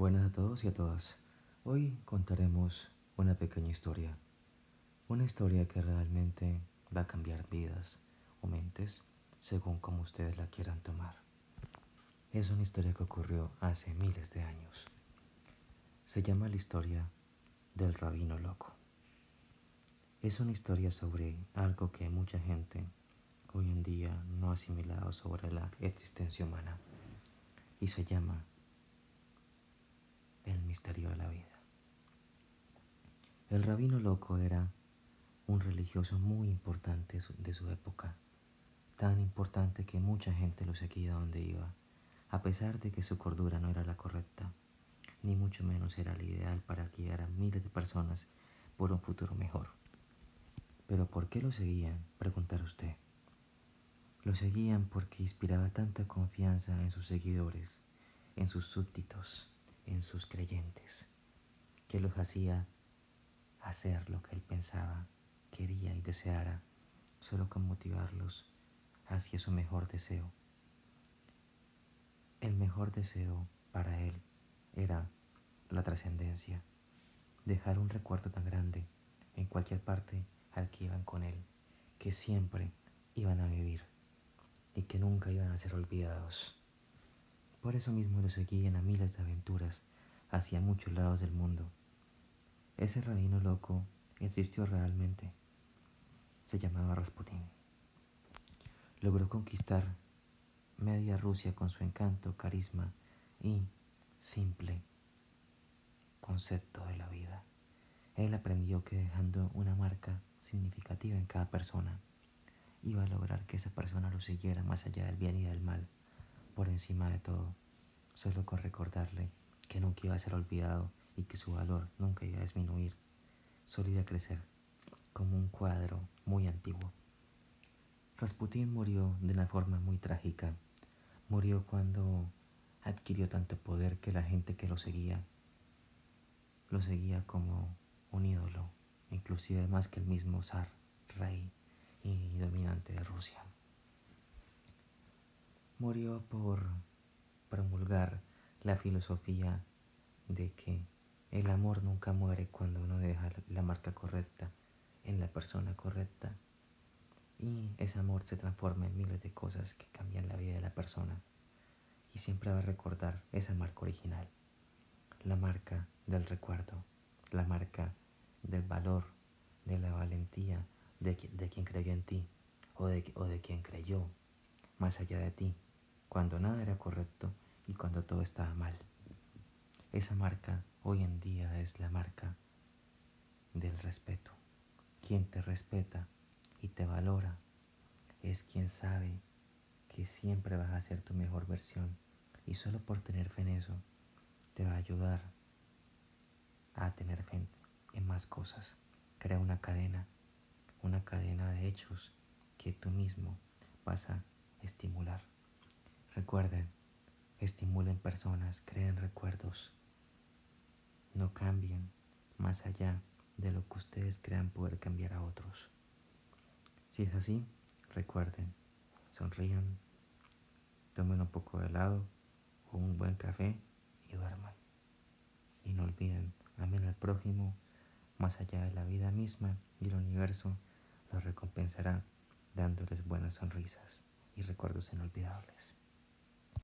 Buenas a todos y a todas. Hoy contaremos una pequeña historia. Una historia que realmente va a cambiar vidas o mentes según como ustedes la quieran tomar. Es una historia que ocurrió hace miles de años. Se llama la historia del rabino loco. Es una historia sobre algo que mucha gente hoy en día no ha asimilado sobre la existencia humana y se llama de la vida. El rabino loco era un religioso muy importante de su época, tan importante que mucha gente lo seguía donde iba, a pesar de que su cordura no era la correcta, ni mucho menos era la ideal para guiar a miles de personas por un futuro mejor. Pero ¿por qué lo seguían? Preguntará usted. Lo seguían porque inspiraba tanta confianza en sus seguidores, en sus súbditos, en sus creyentes, que los hacía hacer lo que él pensaba, quería y deseara, solo con motivarlos hacia su mejor deseo. El mejor deseo para él era la trascendencia, dejar un recuerdo tan grande en cualquier parte al que iban con él, que siempre iban a vivir y que nunca iban a ser olvidados. Por eso mismo lo seguían a miles de aventuras hacia muchos lados del mundo. Ese rabino loco existió realmente. Se llamaba Rasputín. Logró conquistar media Rusia con su encanto, carisma y simple concepto de la vida. Él aprendió que dejando una marca significativa en cada persona, iba a lograr que esa persona lo siguiera más allá del bien y del mal por encima de todo, solo con recordarle que nunca iba a ser olvidado y que su valor nunca iba a disminuir, solo iba a crecer como un cuadro muy antiguo. Rasputín murió de una forma muy trágica. Murió cuando adquirió tanto poder que la gente que lo seguía lo seguía como un ídolo, inclusive más que el mismo zar, rey y dominante de Rusia murió por promulgar la filosofía de que el amor nunca muere cuando uno deja la marca correcta en la persona correcta. Y ese amor se transforma en miles de cosas que cambian la vida de la persona. Y siempre va a recordar esa marca original, la marca del recuerdo, la marca del valor, de la valentía de, quien creyó en ti o de, o de quien creyó más allá de ti cuando nada era correcto y cuando todo estaba mal. Esa marca hoy en día es la marca del respeto. Quien te respeta y te valora es quien sabe que siempre vas a ser tu mejor versión y solo por tener fe en eso te va a ayudar a tener fe en más cosas. Crea una cadena, una cadena de hechos que tú mismo vas a estimular. Recuerden, estimulen personas, creen recuerdos. No cambien más allá de lo que ustedes crean poder cambiar a otros. Si es así, recuerden, sonrían, tomen un poco de helado o un buen café y duerman. Y no olviden, amen al prójimo más allá de la vida misma y el universo los recompensará dándoles buenas sonrisas y recuerdos inolvidables.